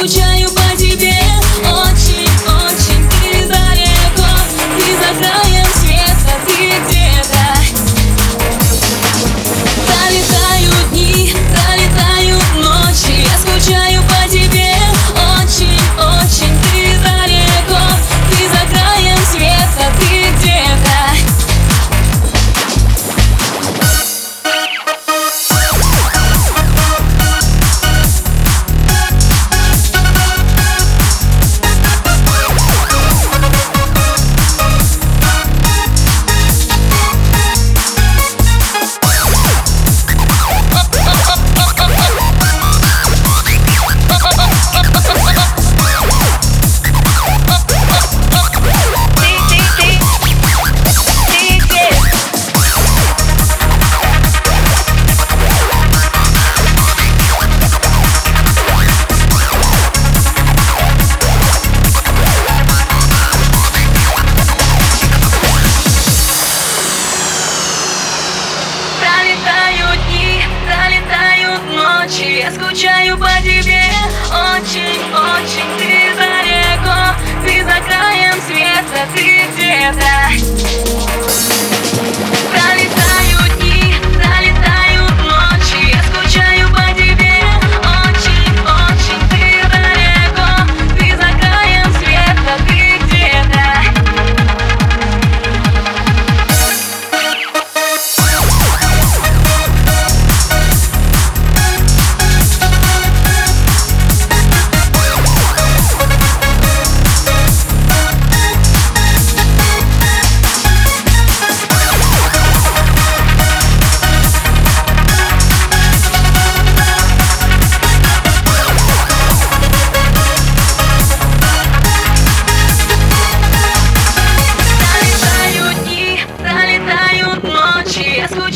podia ночи. Я скучаю по тебе. Очень-очень Ты заря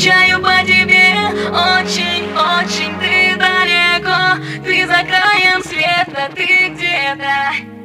скучаю по тебе. Очень-очень ты далеко. Ты за краем света, ты где-то.